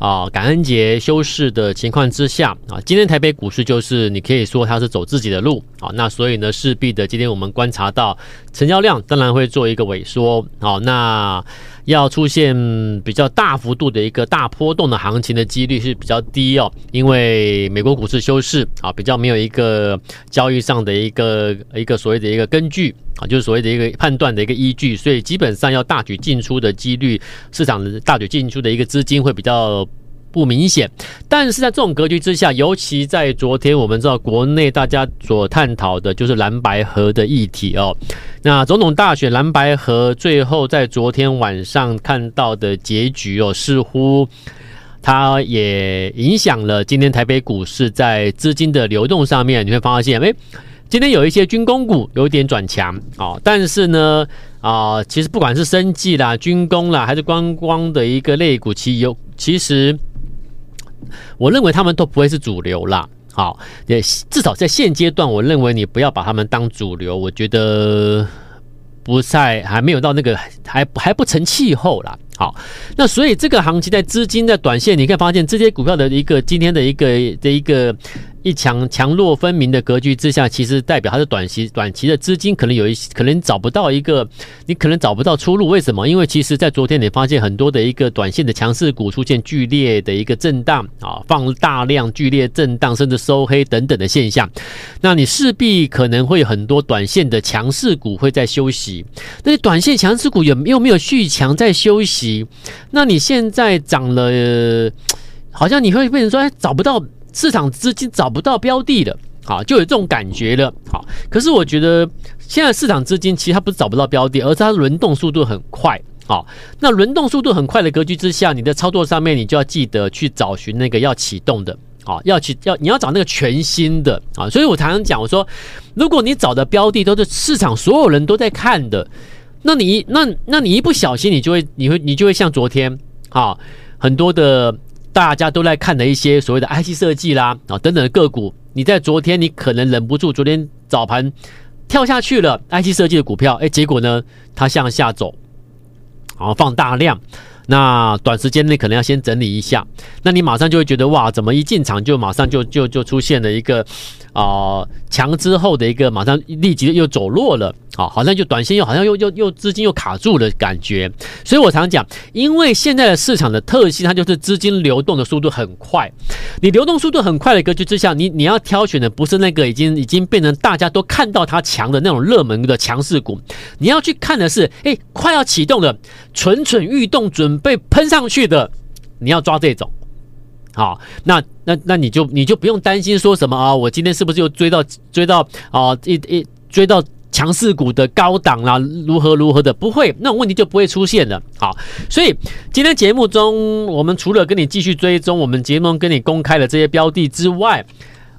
啊、感恩节休市的情况之下啊，今天台北股市就是你可以说它是走自己的路啊，那所以呢，势必的今天我们观察到成交量当然会做一个萎缩，好那。要出现比较大幅度的一个大波动的行情的几率是比较低哦，因为美国股市休市啊，比较没有一个交易上的一个一个所谓的一个根据啊，就是所谓的一个判断的一个依据，所以基本上要大举进出的几率，市场的大举进出的一个资金会比较。不明显，但是在这种格局之下，尤其在昨天，我们知道国内大家所探讨的就是蓝白河的议题哦。那总统大选蓝白河最后在昨天晚上看到的结局哦，似乎它也影响了今天台北股市在资金的流动上面。你会发现，诶，今天有一些军工股有点转强哦，但是呢，啊、其实不管是生技啦、军工啦，还是观光的一个类股，其有其实。我认为他们都不会是主流啦，好，也至少在现阶段，我认为你不要把他们当主流，我觉得不在，还没有到那个还还不成气候啦。好，那所以这个行情在资金的短线，你可以发现这些股票的一个今天的一个的一个。一强强弱分明的格局之下，其实代表它的短期短期的资金可能有一些，可能找不到一个，你可能找不到出路。为什么？因为其实在昨天你发现很多的一个短线的强势股出现剧烈的一个震荡啊，放大量剧烈震荡，甚至收黑等等的现象。那你势必可能会很多短线的强势股会在休息。那短线强势股有又没有续强在休息？那你现在涨了，好像你会变成说，哎，找不到。市场资金找不到标的了，好，就有这种感觉了，好。可是我觉得现在市场资金其实它不是找不到标的，而是它轮动速度很快，好。那轮动速度很快的格局之下，你的操作上面你就要记得去找寻那个要启动的，好，要去要你要找那个全新的啊。所以我常常讲，我说如果你找的标的都是市场所有人都在看的，那你那那你一不小心，你就会你会你就会像昨天啊很多的。大家都在看的一些所谓的 IC 设计啦啊等等的个股，你在昨天你可能忍不住，昨天早盘跳下去了 IC 设计的股票，哎，结果呢它向下走，然后放大量，那短时间内可能要先整理一下，那你马上就会觉得哇，怎么一进场就马上就就就出现了一个啊强之后的一个马上立即又走弱了。好，好像就短线又好像又又又资金又卡住了感觉，所以我常讲，因为现在的市场的特性，它就是资金流动的速度很快。你流动速度很快的格局之下，你你要挑选的不是那个已经已经变成大家都看到它强的那种热门的强势股，你要去看的是，哎，快要启动的，蠢蠢欲动，准备喷上去的，你要抓这种。好，那那那你就你就不用担心说什么啊，我今天是不是又追到追到啊一一追到。强势股的高档啦，如何如何的，不会，那种问题就不会出现了。好，所以今天节目中，我们除了跟你继续追踪，我们节目跟你公开的这些标的之外，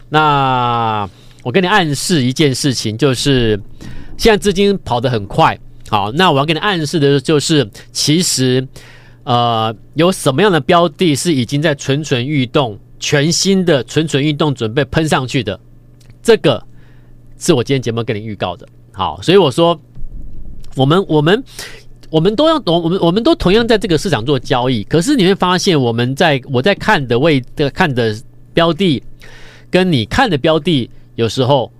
那我跟你暗示一件事情，就是现在资金跑得很快。好，那我要跟你暗示的就是，其实呃，有什么样的标的是已经在蠢蠢欲动，全新的蠢蠢欲动，准备喷上去的，这个是我今天节目跟你预告的。好，所以我说，我们我们我们都要，懂我们我们都同样在这个市场做交易。可是你会发现，我们在我在看的位的看的标的，跟你看的标的有时候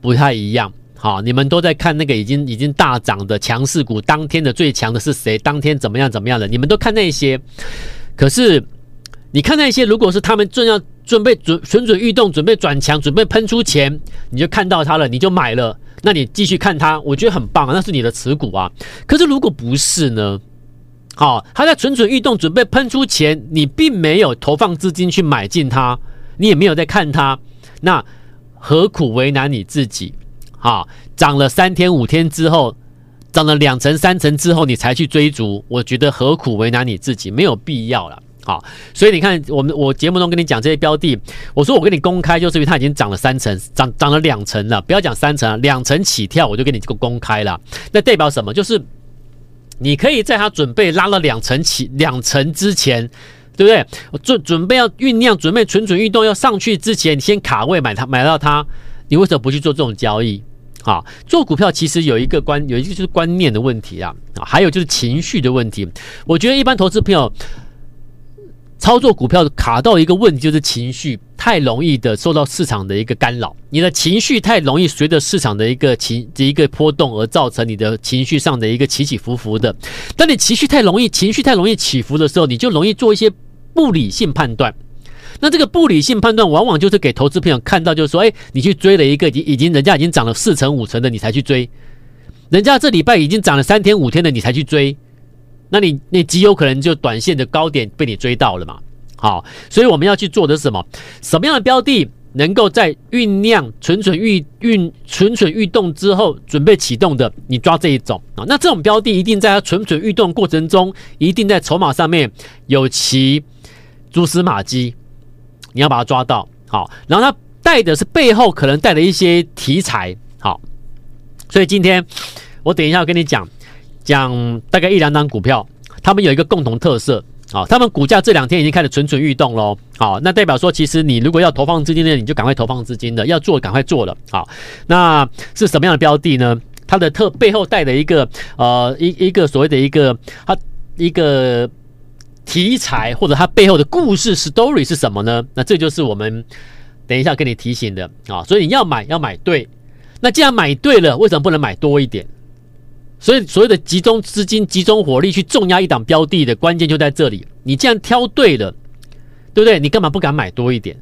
不太一样。好，你们都在看那个已经已经大涨的强势股，当天的最强的是谁？当天怎么样怎么样的？你们都看那些，可是你看那些，如果是他们正要准备准蠢蠢欲动，准备转强，准备喷出钱，你就看到它了，你就买了。那你继续看它，我觉得很棒啊，那是你的持股啊。可是如果不是呢？好，它在蠢蠢欲动，准备喷出钱，你并没有投放资金去买进它，你也没有在看它，那何苦为难你自己？好，涨了三天五天之后，涨了两成三成之后，你才去追逐，我觉得何苦为难你自己？没有必要了。好，所以你看，我们我节目中跟你讲这些标的，我说我跟你公开，就是因为它已经涨了三成，涨涨了两成了。不要讲三成，两成起跳，我就给你这个公开了。那代表什么？就是你可以在它准备拉了两成起两成之前，对不对？准准备要酝酿，准备蠢蠢欲动要上去之前，你先卡位买它，买到它，你为什么不去做这种交易？啊，做股票其实有一个观，有一个就是观念的问题啊，啊，还有就是情绪的问题。我觉得一般投资朋友。操作股票卡到一个问题，就是情绪太容易的受到市场的一个干扰，你的情绪太容易随着市场的一个情的一个波动而造成你的情绪上的一个起起伏伏的。当你情绪太容易情绪太容易起伏的时候，你就容易做一些不理性判断。那这个不理性判断，往往就是给投资朋友看到，就是说，哎，你去追了一个已经已经人家已经涨了四成五成的，你才去追；人家这礼拜已经涨了三天五天的，你才去追。那你你极有可能就短线的高点被你追到了嘛？好，所以我们要去做的是什么？什么样的标的能够在酝酿、蠢蠢欲酝、蠢蠢欲动之后准备启动的？你抓这一种啊。那这种标的一定在它蠢蠢欲动过程中，一定在筹码上面有其蛛丝马迹，你要把它抓到。好，然后它带的是背后可能带的一些题材。好，所以今天我等一下要跟你讲。讲大概一两档股票，他们有一个共同特色啊，他们股价这两天已经开始蠢蠢欲动喽。好，那代表说，其实你如果要投放资金的，你就赶快投放资金的，要做赶快做了。好，那是什么样的标的呢？它的特背后带的一个呃一一个所谓的一个它一个题材或者它背后的故事 story 是什么呢？那这就是我们等一下跟你提醒的啊。所以你要买要买对，那既然买对了，为什么不能买多一点？所以，所谓的集中资金、集中火力去重压一档标的的关键就在这里。你既然挑对了，对不对？你干嘛不敢买多一点？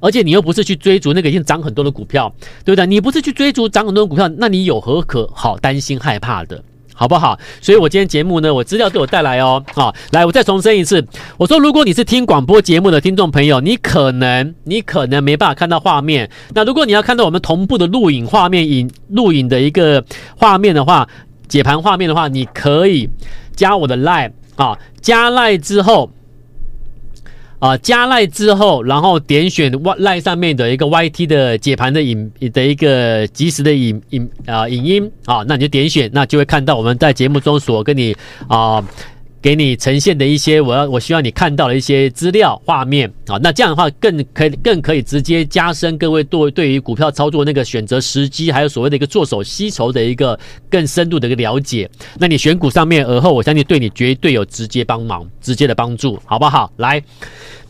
而且你又不是去追逐那个已经涨很多的股票，对不对？你不是去追逐涨很多的股票，那你有何可好担心害怕的，好不好？所以我今天节目呢，我资料都有带来哦。好，来，我再重申一次，我说，如果你是听广播节目的听众朋友，你可能你可能没办法看到画面。那如果你要看到我们同步的录影画面、影录影的一个画面的话，解盘画面的话，你可以加我的 line 啊，加 line 之后啊，加赖之后，然后点选 line 上面的一个 YT 的解盘的影的一个及时的影影啊影音啊，那你就点选，那就会看到我们在节目中所跟你啊。给你呈现的一些，我要我希望你看到的一些资料画面啊，那这样的话更可以更可以直接加深各位对对于股票操作那个选择时机，还有所谓的一个做手吸筹的一个更深度的一个了解。那你选股上面，而后我相信对你绝对有直接帮忙、直接的帮助，好不好？来。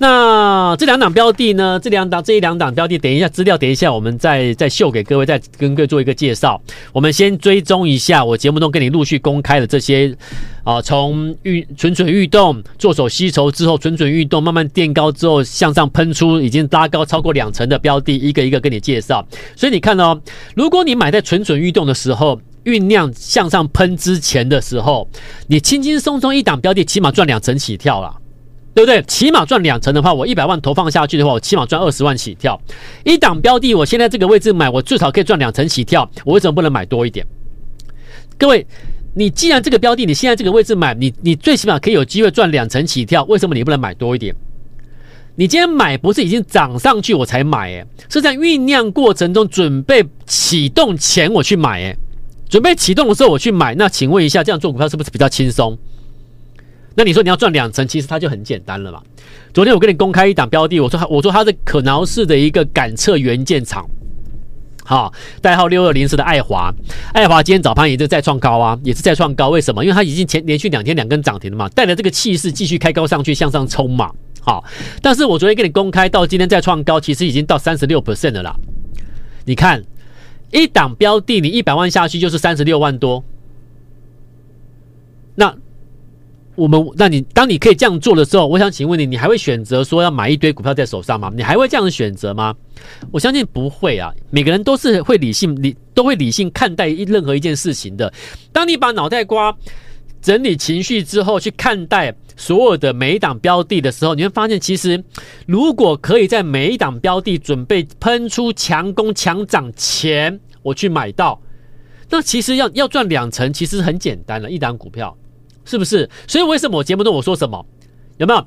那这两档标的呢？这两档这一两档标的，等一下资料，等一下我们再再秀给各位，再跟各位做一个介绍。我们先追踪一下我节目中跟你陆续公开的这些啊，从欲蠢蠢欲动，做手吸筹之后，蠢蠢欲动，慢慢垫高之后向上喷出，已经拉高超过两成的标的，一个一个跟你介绍。所以你看哦，如果你买在蠢蠢欲动的时候，酝酿向上喷之前的时候，你轻轻松松一档标的，起码赚两成起跳了。对不对？起码赚两成的话，我一百万投放下去的话，我起码赚二十万起跳。一档标的，我现在这个位置买，我最少可以赚两成起跳。我为什么不能买多一点？各位，你既然这个标的你现在这个位置买，你你最起码可以有机会赚两成起跳。为什么你不能买多一点？你今天买不是已经涨上去我才买，诶，是在酝酿过程中准备启动前我去买，诶，准备启动的时候我去买。那请问一下，这样做股票是不是比较轻松？那你说你要赚两成，其实它就很简单了嘛。昨天我跟你公开一档标的，我说我说它是可挠式的一个感测元件厂，好，代号六二零四的爱华，爱华今天早盘也是再创高啊，也是再创高。为什么？因为它已经前连续两天两根涨停了嘛，带着这个气势继续开高上去向上冲嘛。好，但是我昨天跟你公开到今天再创高，其实已经到三十六 percent 了啦。你看一档标的，你一百万下去就是三十六万多，那。我们，那你当你可以这样做的时候，我想请问你，你还会选择说要买一堆股票在手上吗？你还会这样选择吗？我相信不会啊。每个人都是会理性，理都会理性看待任何一件事情的。当你把脑袋瓜整理情绪之后，去看待所有的每一档标的的时候，你会发现，其实如果可以在每一档标的准备喷出强攻强涨前，我去买到，那其实要要赚两成，其实很简单了，一档股票。是不是？所以为什么我节目中我说什么？有没有？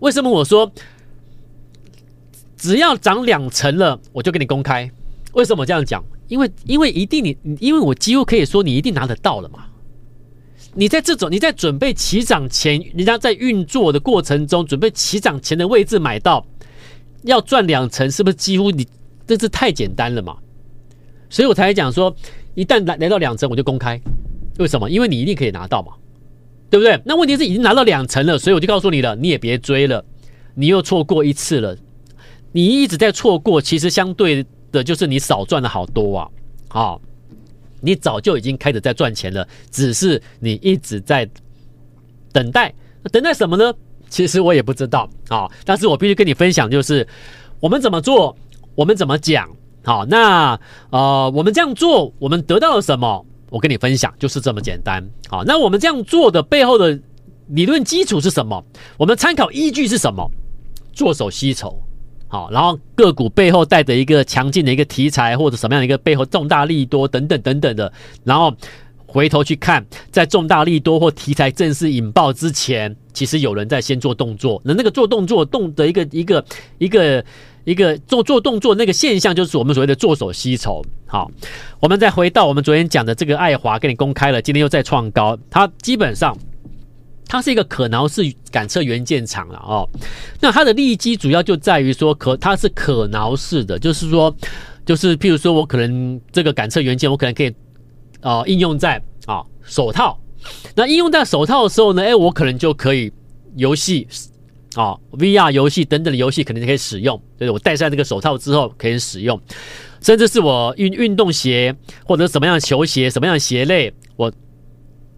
为什么我说只要涨两成了，我就给你公开？为什么这样讲？因为因为一定你，因为我几乎可以说你一定拿得到了嘛。你在这种你在准备起涨前，人家在运作的过程中，准备起涨前的位置买到，要赚两成，是不是几乎你这是太简单了嘛？所以我才讲说，一旦来来到两成，我就公开。为什么？因为你一定可以拿到嘛，对不对？那问题是已经拿到两成了，所以我就告诉你了，你也别追了，你又错过一次了，你一直在错过，其实相对的就是你少赚了好多啊，好。你早就已经开始在赚钱了，只是你一直在等待，等待什么呢？其实我也不知道啊。但是我必须跟你分享，就是我们怎么做，我们怎么讲。好，那呃，我们这样做，我们得到了什么？我跟你分享，就是这么简单。好，那我们这样做的背后的理论基础是什么？我们参考依据是什么？做手吸筹。好，然后个股背后带着一个强劲的一个题材，或者什么样的一个背后重大利多等等等等的，然后回头去看，在重大利多或题材正式引爆之前，其实有人在先做动作。那那个做动作动的一个一个一个一个做做动作那个现象，就是我们所谓的做手吸筹。好，我们再回到我们昨天讲的这个爱华，给你公开了，今天又再创高，它基本上。它是一个可挠式感测元件厂了哦，那它的利基主要就在于说可它是可挠式的，就是说，就是譬如说我可能这个感测元件我可能可以啊、呃、应用在啊、哦、手套，那应用在手套的时候呢，哎我可能就可以游戏啊、哦、VR 游戏等等的游戏肯定可以使用，就是我戴上这个手套之后可以使用，甚至是我运运动鞋或者什么样的球鞋什么样的鞋类我。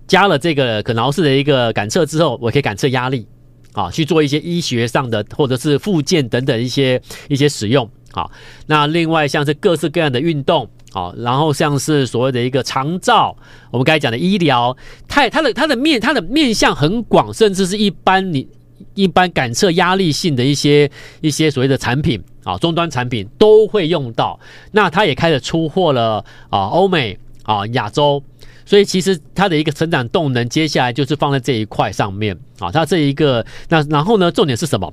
加了这个可挠式的一个感测之后，我可以感测压力，啊，去做一些医学上的或者是附件等等一些一些使用，啊，那另外像是各式各样的运动，啊，然后像是所谓的一个长照，我们刚才讲的医疗，它它的它的面它的面向很广，甚至是一般你一般感测压力性的一些一些所谓的产品，啊，终端产品都会用到，那它也开始出货了，啊，欧美啊，亚洲。所以其实它的一个成长动能，接下来就是放在这一块上面啊。它这一个那然后呢，重点是什么？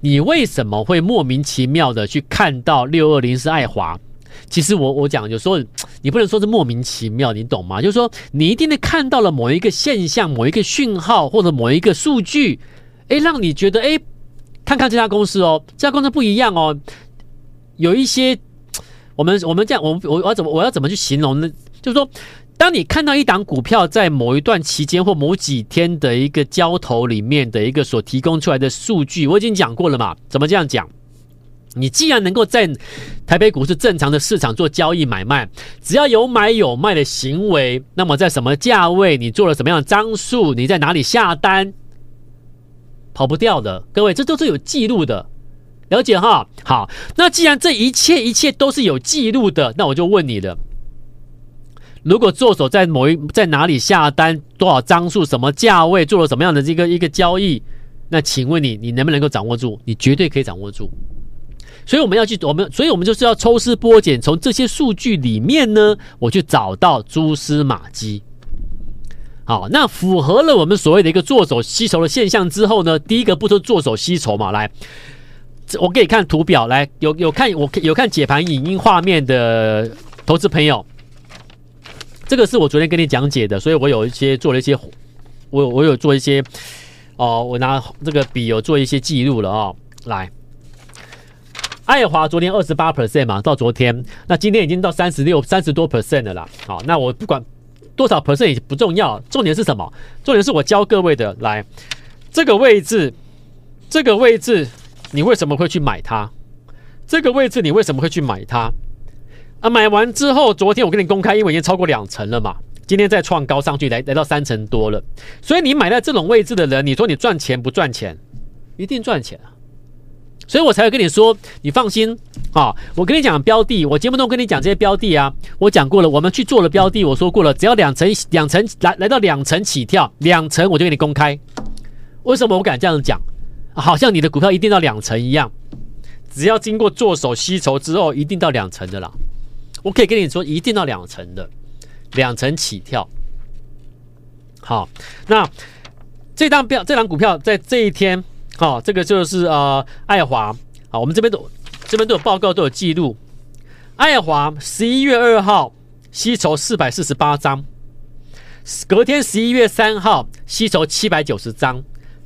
你为什么会莫名其妙的去看到六二零是爱华？其实我我讲，有时候你不能说是莫名其妙，你懂吗？就是说你一定得看到了某一个现象、某一个讯号或者某一个数据，诶，让你觉得诶，看看这家公司哦，这家公司不一样哦。有一些我们我们这样，我我我怎么我要怎么去形容呢？就是说。当你看到一档股票在某一段期间或某几天的一个交投里面的一个所提供出来的数据，我已经讲过了嘛？怎么这样讲？你既然能够在台北股市正常的市场做交易买卖，只要有买有卖的行为，那么在什么价位你做了什么样的张数，你在哪里下单，跑不掉的。各位，这都是有记录的，了解哈？好，那既然这一切一切都是有记录的，那我就问你了。如果做手在某一在哪里下单，多少张数，什么价位，做了什么样的这个一个交易，那请问你，你能不能够掌握住？你绝对可以掌握住。所以我们要去，我们，所以我们就是要抽丝剥茧，从这些数据里面呢，我去找到蛛丝马迹。好，那符合了我们所谓的一个做手吸筹的现象之后呢，第一个步骤做手吸筹嘛，来，我给你看图表，来，有有看我有看解盘影音画面的投资朋友。这个是我昨天跟你讲解的，所以我有一些做了一些，我我有做一些，哦，我拿这个笔有做一些记录了、哦。来，爱华昨天二十八 percent 嘛，到昨天，那今天已经到三十六、三十多 percent 了啦。好，那我不管多少 percent 也不重要，重点是什么？重点是我教各位的，来，这个位置，这个位置，你为什么会去买它？这个位置你为什么会去买它？啊，买完之后，昨天我跟你公开，因为已经超过两成了嘛，今天再创高上去，来来到三成多了。所以你买在这种位置的人，你说你赚钱不赚钱？一定赚钱啊！所以我才会跟你说，你放心啊。我跟你讲标的，我节目中跟你讲这些标的啊，我讲过了，我们去做了标的，我说过了，只要两层两层来来到两层起跳，两层我就给你公开。为什么我敢这样讲？好像你的股票一定到两层一样，只要经过做手吸筹之后，一定到两层的啦。我可以跟你说，一定到两层的，两层起跳。好，那这张票，这张股票在这一天好，这个就是呃爱华啊，我们这边都这边都有报告都有记录。爱华十一月二号吸筹四百四十八张，隔天十一月三号吸筹七百九十张，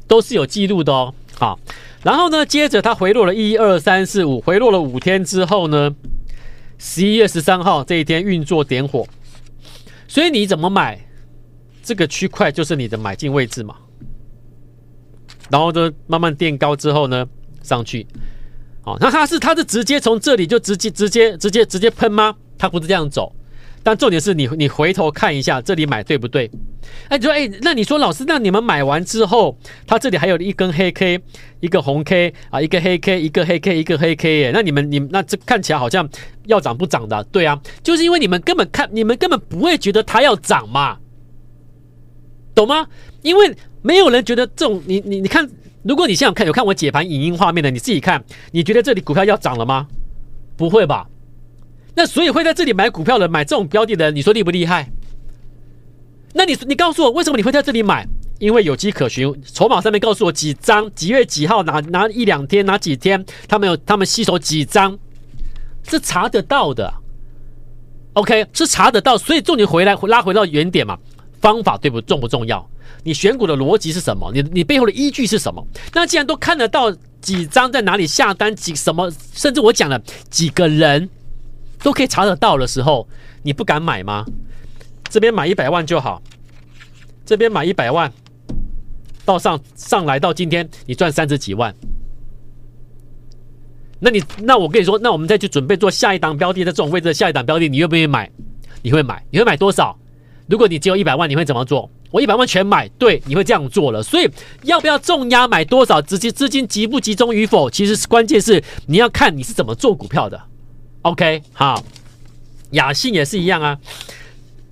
都是有记录的哦。好，然后呢，接着它回落了一二三四五，回落了五天之后呢，十一月十三号这一天运作点火，所以你怎么买这个区块就是你的买进位置嘛。然后呢，慢慢垫高之后呢，上去。哦，那它是它是直接从这里就直接直接直接直接喷吗？它不是这样走，但重点是你你回头看一下这里买对不对？哎，你说哎，那你说老师，那你们买完之后，它这里还有一根黑 K，一个红 K 啊，一个黑 K，一个黑 K，一个黑 K 耶，那你们你那这看起来好像要涨不涨的？对啊，就是因为你们根本看你们根本不会觉得它要涨嘛，懂吗？因为没有人觉得这种你你你看。如果你现在看有看我解盘影音画面的，你自己看，你觉得这里股票要涨了吗？不会吧？那所以会在这里买股票的，买这种标的的，你说厉不厉害？那你你告诉我，为什么你会在这里买？因为有迹可循，筹码上面告诉我几张，几月几号哪哪一两天哪几天，他们有他们吸收几张，是查得到的。OK，是查得到，所以重点回来拉回到原点嘛，方法对不重不重要？你选股的逻辑是什么？你你背后的依据是什么？那既然都看得到几张在哪里下单，几什么，甚至我讲了几个人都可以查得到的时候，你不敢买吗？这边买一百万就好，这边买一百万，到上上来到今天你赚三十几万，那你那我跟你说，那我们再去准备做下一档标的的这种位置的下一档标的，你愿不愿意买？你会买？你会买多少？如果你只有一百万，你会怎么做？我一百万全买，对，你会这样做了。所以要不要重压买多少，资金资金集不集中与否，其实关键是你要看你是怎么做股票的。OK，好，雅信也是一样啊。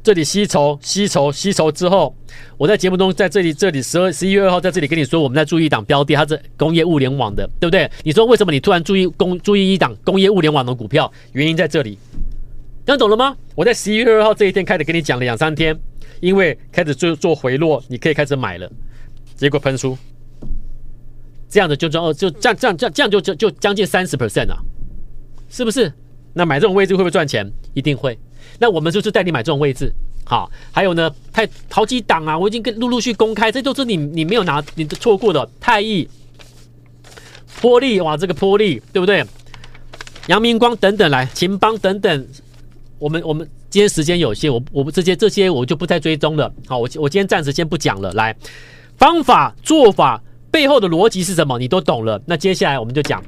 这里吸筹吸筹吸筹之后，我在节目中在这里这里十二十一月二号在这里跟你说，我们在注意一档标的，它是工业物联网的，对不对？你说为什么你突然注意工注意一档工业物联网的股票？原因在这里，听懂了吗？我在十一月二号这一天开始跟你讲了两三天。因为开始做做回落，你可以开始买了，结果喷出，这样的就赚就这样这样这样这样就就就将近三十 percent 了，是不是？那买这种位置会不会赚钱？一定会。那我们就是带你买这种位置，好。还有呢，太好几档啊，我已经跟陆陆续公开，这都是你你没有拿你错过的太毅、波丽哇，这个波丽对不对？阳明光等等来，秦邦等等，我们我们。今天时间有限，我我不这些这些我就不再追踪了。好，我我今天暂时先不讲了。来，方法做法背后的逻辑是什么？你都懂了。那接下来我们就讲。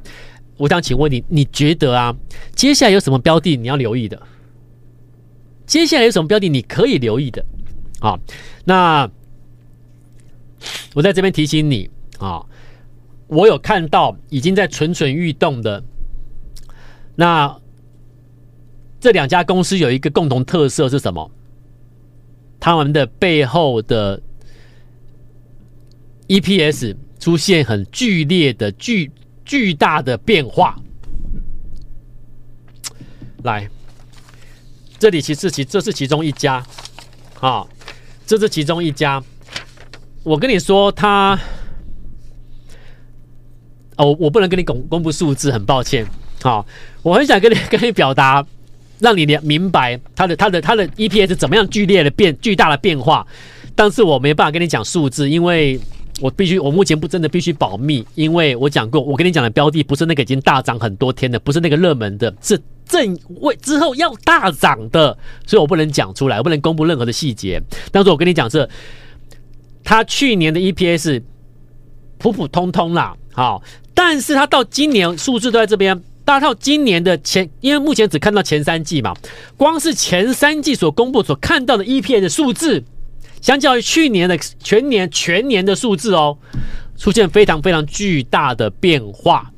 我想请问你，你觉得啊，接下来有什么标的你要留意的？接下来有什么标的你可以留意的？好，那我在这边提醒你啊，我有看到已经在蠢蠢欲动的那。这两家公司有一个共同特色是什么？他们的背后的 EPS 出现很剧烈的巨巨大的变化。来，这里其实其这是其中一家，啊，这是其中一家。我跟你说，他哦，我不能跟你公公布数字，很抱歉。好，我很想跟你 跟你表达。让你连明白它的它的它的 EPS 怎么样剧烈的变巨大的变化，但是我没办法跟你讲数字，因为我必须我目前不真的必须保密，因为我讲过，我跟你讲的标的不是那个已经大涨很多天的，不是那个热门的，是正位之后要大涨的，所以我不能讲出来，我不能公布任何的细节。但是我跟你讲是，他去年的 EPS 普普通通啦，好，但是他到今年数字都在这边。大套今年的前，因为目前只看到前三季嘛，光是前三季所公布所看到的 EPS 的数字，相较于去年的全年全年的数字哦，出现非常非常巨大的变化。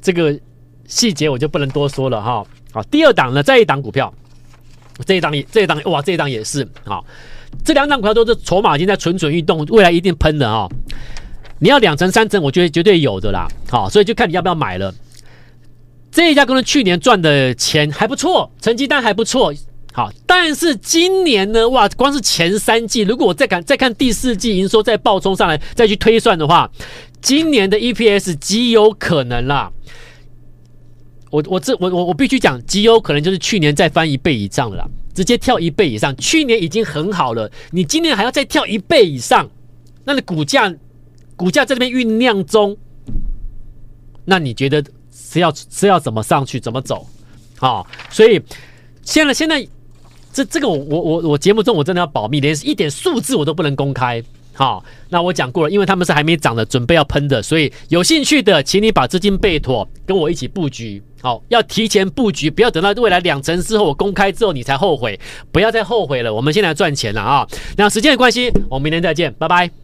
这个细节我就不能多说了哈。好，第二档呢，这一档股票，这一档也这一档哇，这一档也是好，这两档股票都是筹码已经在蠢蠢欲动，未来一定喷的啊。你要两成三成，我觉得绝对有的啦。好，所以就看你要不要买了。这一家公司去年赚的钱还不错，成绩单还不错，好，但是今年呢，哇，光是前三季，如果我再看再看第四季营收再暴冲上来，再去推算的话，今年的 EPS 极有可能啦。我我这我我我必须讲，极有可能就是去年再翻一倍以上了啦，直接跳一倍以上。去年已经很好了，你今年还要再跳一倍以上，那你股价股价在这边酝酿中，那你觉得是要是要怎么上去，怎么走？好，所以现在现在。这这个我我我我节目中我真的要保密，连一点数字我都不能公开。好，那我讲过了，因为他们是还没涨的，准备要喷的，所以有兴趣的，请你把资金备妥，跟我一起布局。好，要提前布局，不要等到未来两成之后我公开之后你才后悔，不要再后悔了。我们现在赚钱了啊！那时间的关系，我们明天再见，拜拜。